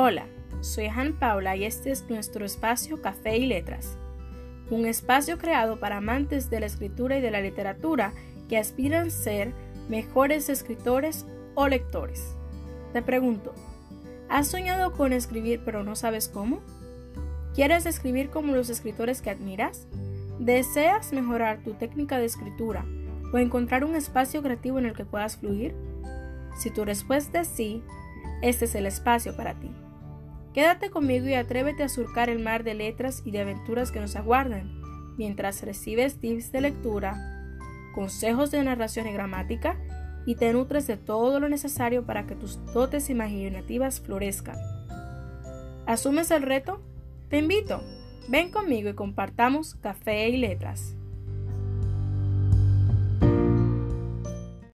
Hola, soy Han Paula y este es nuestro espacio Café y Letras, un espacio creado para amantes de la escritura y de la literatura que aspiran a ser mejores escritores o lectores. Te pregunto, ¿has soñado con escribir pero no sabes cómo? ¿Quieres escribir como los escritores que admiras? ¿Deseas mejorar tu técnica de escritura o encontrar un espacio creativo en el que puedas fluir? Si tu respuesta es sí, este es el espacio para ti. Quédate conmigo y atrévete a surcar el mar de letras y de aventuras que nos aguardan, mientras recibes tips de lectura, consejos de narración y gramática, y te nutres de todo lo necesario para que tus dotes imaginativas florezcan. ¿Asumes el reto? Te invito. Ven conmigo y compartamos café y letras.